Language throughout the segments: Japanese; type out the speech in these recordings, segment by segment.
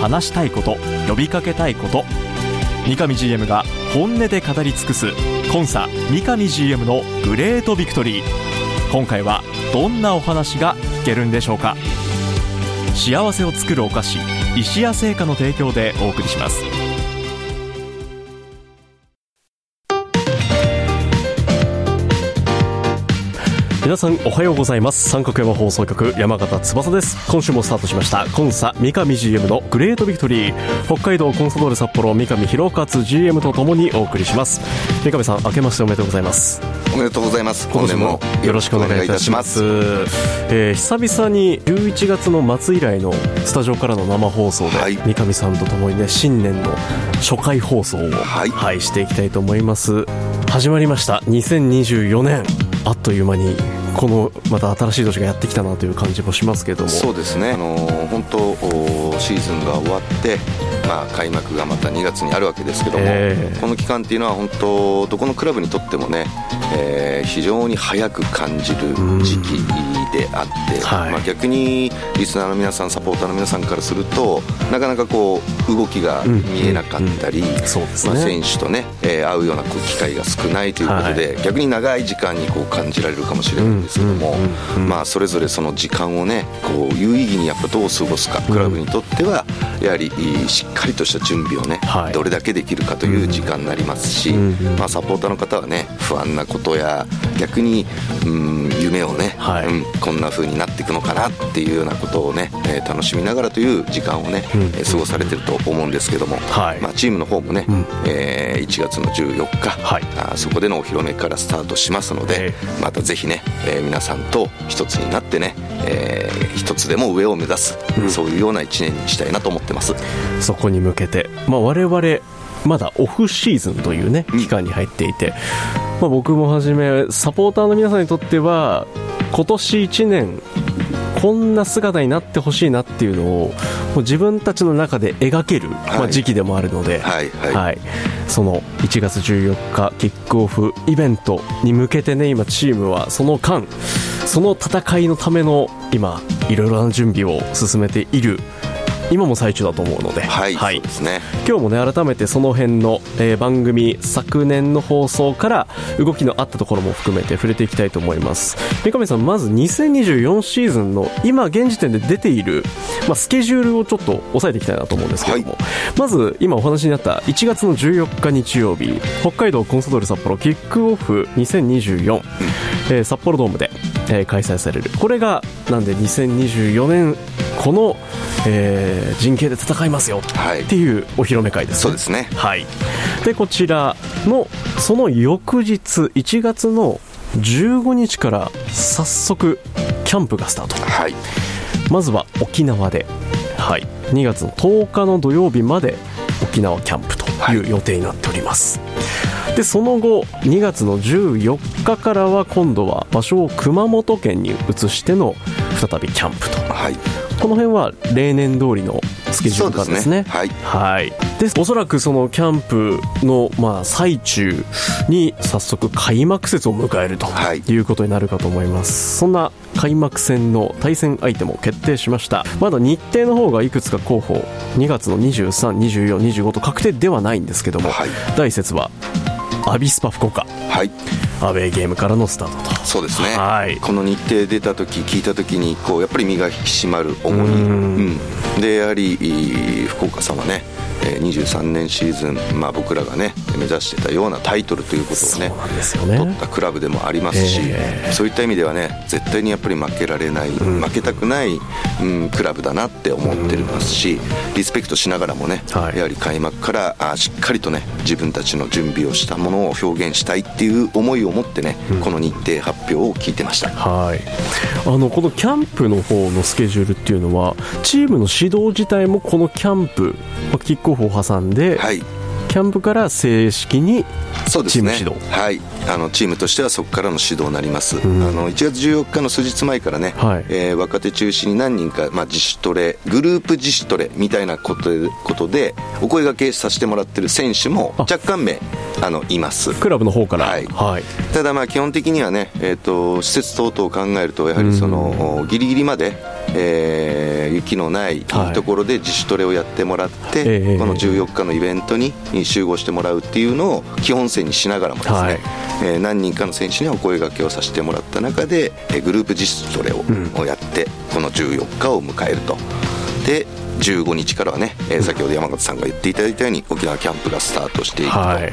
話したいこと呼びかけたいこと。三上 GM が本音で語り尽くすコンサ三上 GM のグレートビクトリー。今回はどんなお話が聞けるんでしょうか。幸せを作るお菓子石屋製菓の提供でお送りします。皆さんおはようございます。三角山放送局山形翼です。今週もスタートしました。コンサ三上 GM のグレートビクトリー。北海道コンサドーレ札幌三上弘勝 GM とともにお送りします。三上さん明けましておめでとうございます。おめでとうございます。今年もよろしくお願いいたします。えー、久々に11月の末以来のスタジオからの生放送で、はい、三上さんとともにね新年の初回放送を、はい、はい、していきたいと思います。始まりました。2024年あっという間にこのまた新しい年がやってきたなという感じもしますけども。そうですね。あの本当シーズンが終わってまあ、開幕がまた2月にあるわけですけども、えー、この期間っていうのは本当どこのクラブにとってもね、えー、非常に早く感じる時期であって、はい、まあ、逆にリスナーの皆さんサポーターの皆さんからするとなかなかこう動きが見えなかったり、選手とね、えー、会うような機会が少ないということで、はい、逆に長い時間にこう感じられるかもしれないんですけども、まあ、それぞれその時間をねこう有意義にやっぱどう過ごすかクラブにとってはやはりしっかりとした準備をね、はい、どれだけできるかという時間になりますし、まあ、サポーターの方はね不安なことや逆に、うん、夢をね、はい、うん、こんな風になっていくのかなっていうようなことをね、えー、楽しみながらという時間をね、うん、過ごされてると思うんですけども、はい、まあ、チームの方もね、うん、えー、1月の14日、はい、あそこでのお披露目からスタートしますので、またぜひね、えー、皆さんと一つになってね、えー、一つでも上を目指す、うん、そういうような1年にしたいなと思ってます。そこに向けて、まあ、我々まだオフシーズンというね期間に入っていて、まあ、僕もはじめサポーターの皆さんにとっては今年1年こんな姿になってほしいなっていうのをもう自分たちの中で描ける、はい、まあ、時期でもあるので、はいはい、はい、その1月14日キックオフイベントに向けてね今チームはその間その戦いのための今いろいろな準備を進めている今も最中だと思うので、はい、はい、ですね。今日もね改めてその辺の、えー、番組昨年の放送から動きのあったところも含めて触れていきたいと思います。三上さんまず2024シーズンの今現時点で出ているまあスケジュールをちょっと押さえていきたいなと思うんですけども、はい、まず今お話になった1月の14日日曜日北海道コンソドール札幌キックオフ2024、うん、えー、札幌ドームで、えー、開催される。これがなんで2024年この、えー、陣形で戦いますよっていうお披露目会です、ね、そうですね、はい、でこちらのその翌日1月の15日から早速キャンプがスタート、はい、まずは沖縄で、はい、2月の10日の土曜日まで沖縄キャンプという予定になっております、はい、でその後2月の14日からは今度は場所を熊本県に移しての再びキャンプと、はい、この辺は例年通りのスケジュール感ですね。はい、はい。で、おそらくそのキャンプの、まあ、最中に早速開幕節を迎えるということになるかと思います。そんな開幕戦の対戦相手も決定しました。まだ日程の方がいくつか候補、2月の23、24、25と確定ではないんですけども、はい、第1節はアビスパ福岡。はい。アウェーゲームからのスタートと。そうですね、はい、この日程出た時聞いた時にこうやっぱり身が引き締まる思い、うん。でやはり福岡さんはね23年シーズン、まあ、僕らがね目指してたようなタイトルということをねね。取ったクラブでもありますし、えー、そういった意味ではね絶対にやっぱり負けられない、うん、負けたくない、うん、クラブだなって思ってますし、うん、リスペクトしながらもね、はい、やはり開幕からあしっかりとね自分たちの準備をしたものを表現したいっていう思いを持ってね、うん、この日程発表を聞いてました、はい、あのこのキャンプの方のスケジュールっていうのはチームの指指導自体もこのキャンプ、まあ、キックオフを挟んで、はい、キャンプから正式にチーム指導、ね、はい。あのチームとしてはそこからの指導になります、うん、あの1月14日の数日前からね、はい、えー、若手中心に何人か、まあ、自主トレグループ自主トレみたいなことでことでお声がけさせてもらってる選手も若干名あのいます。クラブの方から、はい、はい、ただまあ基本的にはね、えーと、施設等々を考えるとやはりその、うん、ギリギリまでえー、雪のないところで自主トレをやってもらって、はい、この14日のイベントに集合してもらうっていうのを基本線にしながらもですね、はい、えー、何人かの選手にはお声がけをさせてもらった中で、えー、グループ自主トレを,、をやってこの14日を迎えると。で15日からはね、えー、先ほど山形さんが言っていただいたように沖縄キャンプがスタートしていくと、はい、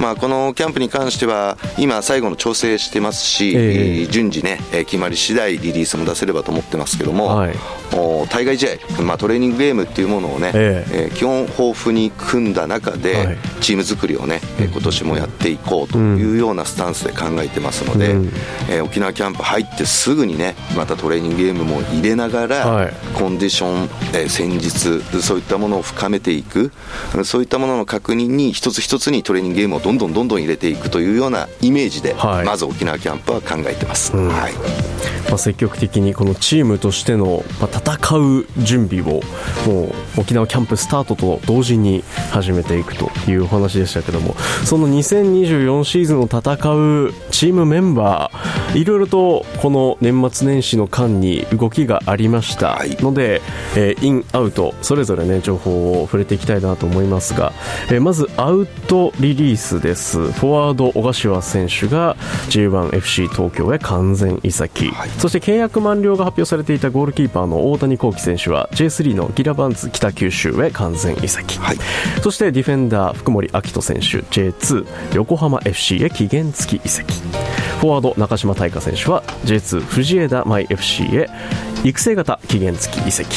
まあ、このキャンプに関しては今最後の調整してますし、えー、順次ね決まり次第リリースも出せればと思ってますけども、はい、対外試合、まあ、トレーニングゲームっていうものをね、えー、えー、基本豊富に組んだ中で、チーム作りをね、今年もやっていこうというようなスタンスで考えてますので、うん、えー、沖縄キャンプ入ってすぐにねまたトレーニングゲームも入れながら、はい、コンディション、えー、戦術そういったものを深めていく。そういったものの確認に一つ一つにトレーニングゲームをどんどんどんどん入れていくというようなイメージで、はい、まず沖縄キャンプは考えてます。うん、はいまあ、積極的にこのチームとしての、まあ、戦う準備をもう沖縄キャンプスタートと同時に始めていくというお話でしたけどもその2024シーズンを戦うチームメンバーいろいろとこの年末年始の間に動きがありました。ので、えー、インアウトそれぞれね情報を触れていきたいなと思いますが、えー、まずアウトリリースです。フォワード小柏選手が J1FC 東京へ完全移籍、はい。そして契約満了が発表されていたゴールキーパーの大谷幸喜選手は J3 のギラバンズ北九州へ完全移籍、はい、そしてディフェンダー福森明人選手 J2 横浜 FC へ期限付き移籍。フォワード中島大香選手は J2 藤枝舞 FC へ育成型期限付き移籍。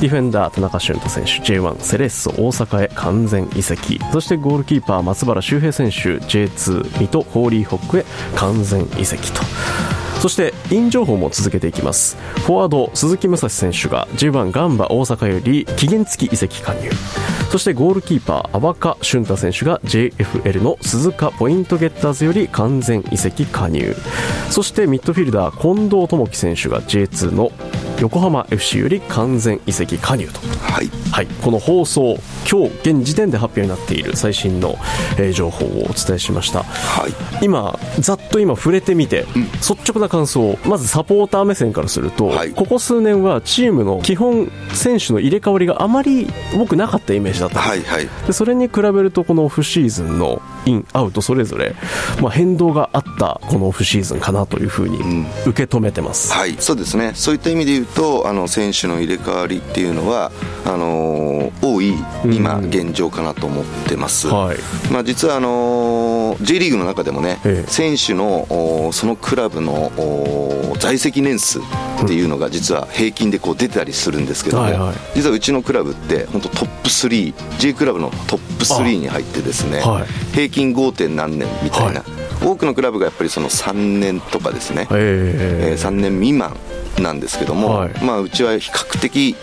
ディフェンダー田中俊太選手 J1 セレッソ大阪へ完全移籍。そしてゴールキーパー松原修平選手 J2 水戸ホーリーホックへ完全移籍とそしてイン情報も続けていきます。フォワード鈴木武蔵選手が J1 ガンバ大阪より期限付き移籍加入。そしてゴールキーパー阿バ俊太選手が JFL の鈴鹿ポイントゲッターズより完全移籍加入。そしてミッドフィルダー近藤智樹選手が J2 の横浜 FC より完全移籍加入と、はい、はい、この放送今日現時点で発表になっている最新の、えー、情報をお伝えしました、はい、今ざっと今触れてみて、うん、率直な感想まずサポーター目線からすると、はい、ここ数年はチームの基本選手の入れ替わりがあまり僕なかったイメージだった。んです、はいはい、でそれに比べるとこのオフシーズンのインアウトそれぞれ、まあ、変動があったこのオフシーズンかなというふうに受け止めてます、うん、はい。そうですね。そういった意味で言うとあの選手の入れ替わりっていうのはあのー、多い今、現状かなと思ってます、はい。まあ、実はあのー、J リーグの中でもね、ええ、選手のそのクラブの在籍年数っていうのが実は平均でこう出たりするんですけども、はいはい、実はうちのクラブって本当トップ 3J クラブのトップ3に入ってですね、はい、平均 5. 点何年みたいな、はい、多くのクラブがやっぱりその3年とかですね、えー、3年未満なんですけども、はい、まあ、うちは比較的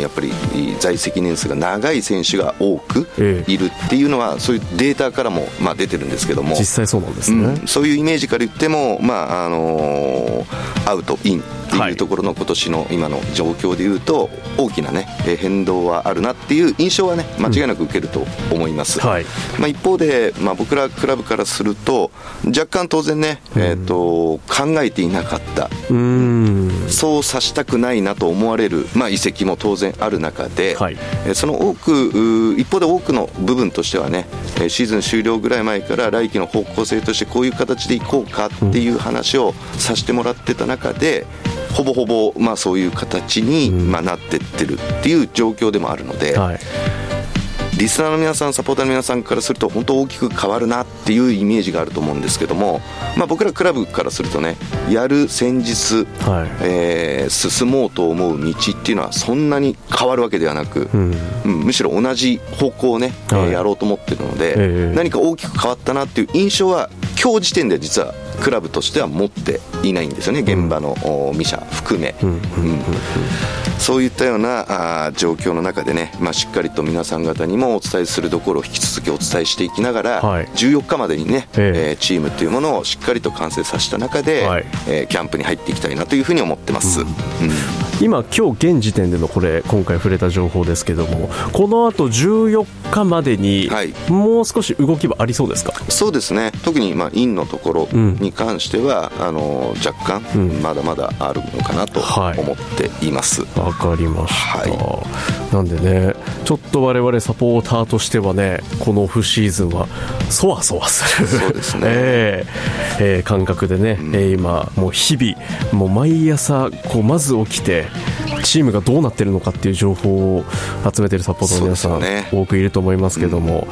やっぱり在籍年数が長い選手が多くいるっていうのは、そういうデータからもまあ出てるんですけども実際そうなんですね、うん、そういうイメージから言っても、まああのー、アウト、インっていうところの今年の今の状況でいうと大きな、ね、変動はあるなっていう印象は、ね、間違いなく受けると思います、うんはい、まあ、一方で、まあ、僕らクラブからすると若干当然ね、えーと、考えていなかったそうさしたくないなと思われる、まあ、遺跡も当然ある中で、はい、その多く一方で多くの部分としてはねシーズン終了ぐらい前から来季の方向性としてこういう形でいこうかっていう話をさせてもらってた中で、ほぼほぼ、まあ、そういう形に、まあ、なってってるっていう状況でもあるので。はいリスナーの皆さん、サポーターの皆さんからすると本当大きく変わるなっていうイメージがあると思うんですけども、まあ、僕らクラブからするとねやる戦術、はい、えー、進もうと思う道っていうのはそんなに変わるわけではなく、うん、むしろ同じ方向をね、はい、やろうと思ってるので、えー、何か大きく変わったなっていう印象は今日時点で実はクラブとしては持っていないんですよね、現場の2社含め、そういったようなあ状況の中でね、まあ、しっかりと皆さん方にもお伝えするところを引き続きお伝えしていきながら、はい、14日までにね、えー、チームというものをしっかりと完成させた中で、はい、えー、キャンプに入っていきたいなというふうに思ってます。うん、うん。今、今日現時点でのこれ今回触れた情報ですけどもこのあと14日までに、もう少し動きはありそうですか？そうですね。特にまあインのところに関しては、うん、あの若干、まだまだあるのかなと思っています。わ、はい、かりました、はい、なんでねちょっと我々サポーターとしてはねこのオフシーズンはそわそわする。そうですね、えーえー、感覚でね、うん、今もう日々もう毎朝こうまず起きてチームがどうなってるのかっていう情報を集めてるサポーターの皆さん、ね、多くいると思いますけども、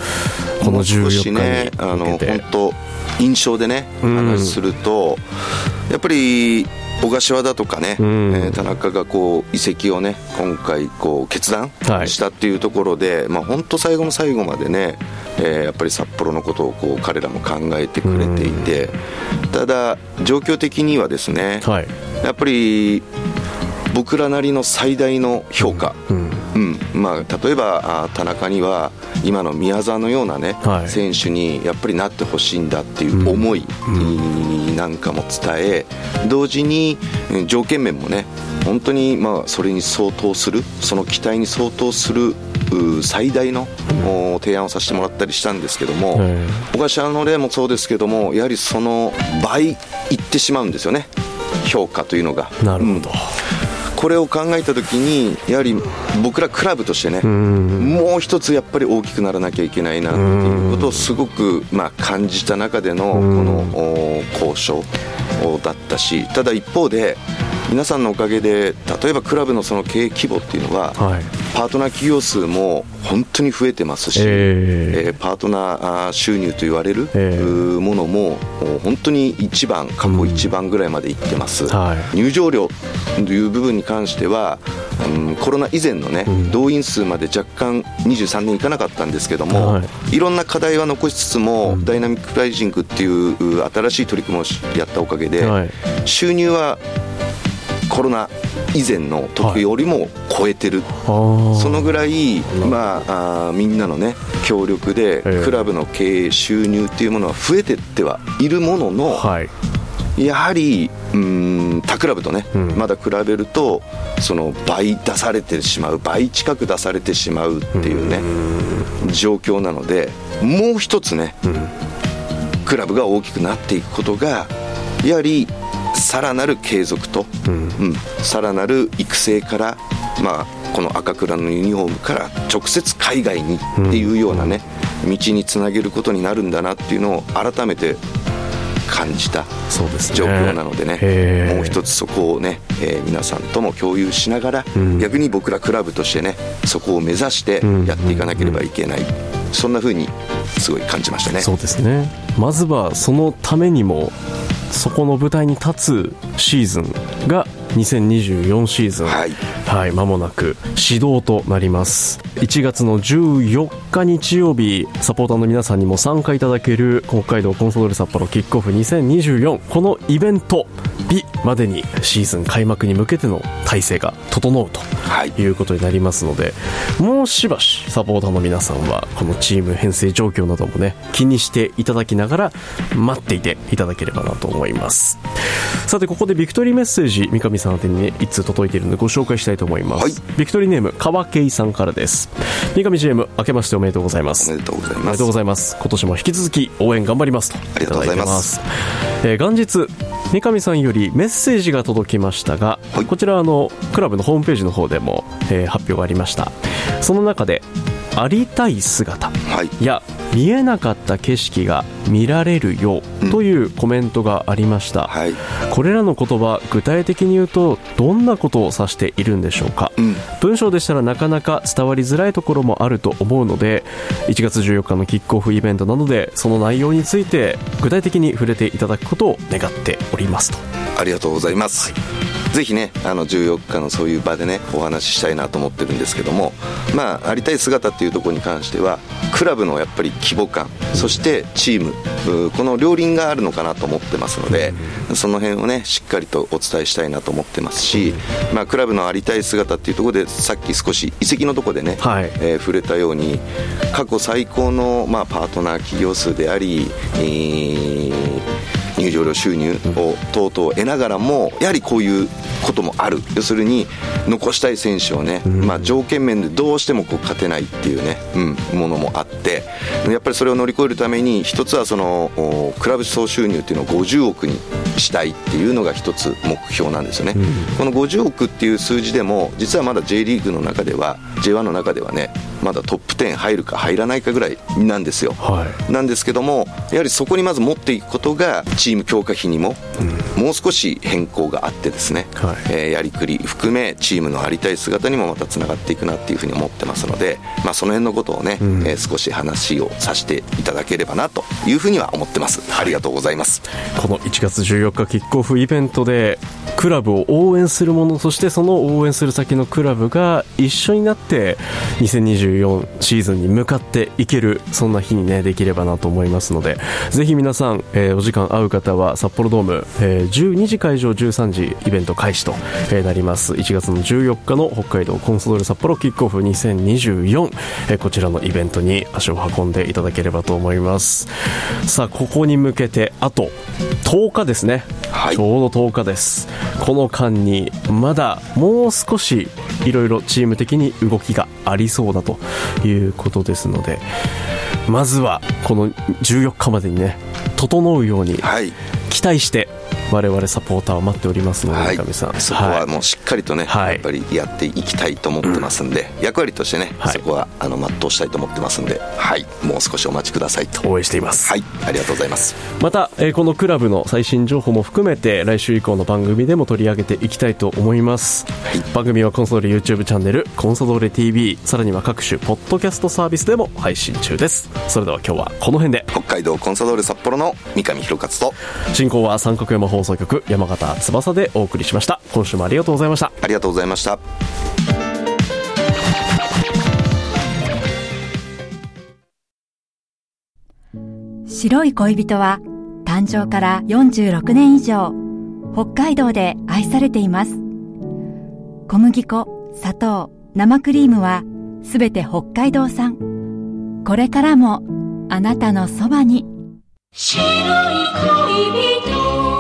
うん、この14日にね、あの本当印象でね話すると、うん、やっぱり小柏だとかね、うん、えー、田中がこう移籍をね今回こう決断したっていうところで、はい、まあ本当最後の最後までね、えー、やっぱり札幌のことをこう彼らも考えてくれていて、うん、ただ状況的にはですね、はい、やっぱり僕らなりの最大の評価、うん、うん、まあ、例えば田中には今の宮沢のようなね、はい、選手にやっぱりなってほしいんだっていう思いなんかも伝え同時に条件面もね本当にまあそれに相当するその期待に相当する最大の提案をさせてもらったりしたんですけども、小柏の例もそうですけどもやはりその倍いってしまうんですよね評価というのが。なるほど、うんこれを考えたときにやはり僕らクラブとしてねもう一つやっぱり大きくならなきゃいけないなっていうことをすごくまあ感じた中でのこの交渉だったしただ一方で皆さんのおかげで例えばクラブのその経営規模っていうのは、はい、パートナー企業数も本当に増えてますし、えー、えー、パートナー収入と言われる、えー、ものも本当に一番過去一番ぐらいまでいってます、うんはい、入場料という部分に関しては、うん、コロナ以前のね、うん、動員数まで若干23年いかなかったんですけども、はい、いろんな課題は残しつつも、うん、ダイナミックプライジングっていう新しい取り組みをやったおかげで、はい、収入はコロナ以前の時よりも超えてる、はい、そのぐらい、まあ、あみんなのね協力でクラブの経営収入っていうものは増えてってはいるものの、はい、やはりうん他クラブとね、うん、まだ比べるとその倍出されてしまう倍近く出されてしまうっていうね状況なのでもう一つね、うん、クラブが大きくなっていくことがやはりさらなる継続と、さらなる育成から、まあ、この赤倉のユニフォームから直接海外にっていうようなね、道につなげることになるんだなっていうのを改めて感じた状況なのでね、ねもう一つそこをね、えー、皆さんとも共有しながら、うん、逆に僕らクラブとしてねそこを目指してやっていかなければいけない、うんうんうん、そんなふうにすごい感じましたね。そうですね。まずはそのためにもそこの舞台に立つシーズンが2024シーズン、はい、はい、間もなく始動となります。1月の14日日曜日サポーターの皆さんにも参加いただける北海道コンソドール札幌キックオフ2024このイベント日までにシーズン開幕に向けての体制が整うとい。うことになりますので、はい、もうしばしサポーターの皆さんはこのチーム編成状況などもね気にしていただきながら待っていていただければなと思います。さてここでビクトリーメッセージ三上さん宛てにね1通届いているのでご紹介したいと思います、はい、ビクトリーネーム川圭さんからです。三上 GM 明けましておめでとうございます。おめでとうございます。おめでとうございます。今年も引き続き応援頑張りますとありがとうございます。えー、元日三上さんよりメッセージが届きましたが、はい、こちらあのクラブのホームページの方でも、えー、発表がありました。その中でありたい姿。や見えなかった景色が見られるよというコメントがありました、うんはい、これらの言葉具体的に言うとどんなことを指しているんでしょうか、うん、文章でしたらなかなか伝わりづらいところもあると思うので1月14日のキックオフイベントなどでその内容について具体的に触れていただくことを願っておりますと。ありがとうございます、はいぜひねあの14日のそういう場でねお話ししたいなと思ってるんですけどもまあありたい姿っていうところに関してはクラブのやっぱり規模感そしてチームこの両輪があるのかなと思ってますのでその辺をねしっかりとお伝えしたいなと思ってますし、まあ、クラブのありたい姿っていうところでさっき少し移籍のところでね、はい、えー、触れたように過去最高の、まあ、パートナー企業数であり、えー入場料収入を等々得ながらもやはりこういうこともある。要するに残したい選手をね、まあ、条件面でどうしてもこう勝てないっていうね、うん、ものもあってやっぱりそれを乗り越えるために一つはそのクラブ総収入っていうのを50億にしたいっていうのが一つ目標なんですよね、この50億っていう数字でも実はまだ J リーグの中では J1 の中ではねまだトップ10入るか入らないかぐらいなんですよ、はい、なんですけどもやはりそこにまず持っていくことがチーム強化費にも、もう少し変更があってですね、はい、えー、やりくり含めチームのありたい姿にもまたつながっていくなっていうふうに思ってますので、まあ、その辺のことをね、うん、えー、少し話をさせていただければなというふうには思ってます、ありがとうございます。この1月14日キックオフイベントでクラブを応援する者そしてその応援する先のクラブが一緒になって2024シーズンに向かっていけるそんな日にねできればなと思いますのでぜひ皆さん、えー、お時間合う方は札幌ドーム、えー、12時会場13時イベント開始と、えー、なります。1月の14日の北海道コンソドール札幌キックオフ2024、えー、こちらのイベントに足を運んでいただければと思います。さあここに向けてあと10日ですね、はい、ちょうど10日ですこの間にまだもう少しいろいろチーム的に動きがありそうだということですのでまずはこの14日までにね整うように期待して我々サポーターを待っておりますので、はい、さん。そこはもうしっかりとね、はい、やっぱりやっていきたいと思ってますんで、うん、役割としてね、はい、そこはあの全うしたいと思ってますんで、はい、もう少しお待ちくださいと。応援しています。はい。ありがとうございます。また、えー、このクラブの最新情報も含めて来週以降の番組でも取り上げていきたいと思います、はい、番組はコンソドーレ YouTube チャンネルコンソドーレ TV さらには各種ポッドキャストサービスでも配信中です。それでは今日はこの辺で。北海道コンソドーレ札幌の三上弘勝と進行は三角山放送局山形翼でお送りしました。今週もありがとうございました。ありがとうございました。白い恋人は誕生から46年以上北海道で愛されています。小麦粉砂糖生クリームはすべて北海道産。これからもあなたのそばに。白い恋人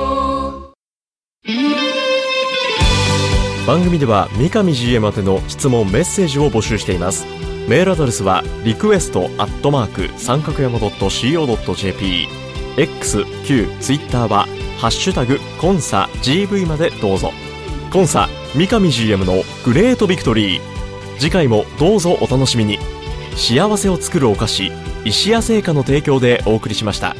番組では三上 GM 宛ての質問メッセージを募集しています。メールアドレスはリクエストアットマーク三角山 .co.jp x q ツイッターはハッシュタグコンサ GV までどうぞ。コンサ三上 GM のグレートビクトリー。次回もどうぞお楽しみに。幸せを作るお菓子石屋製菓の提供でお送りしました。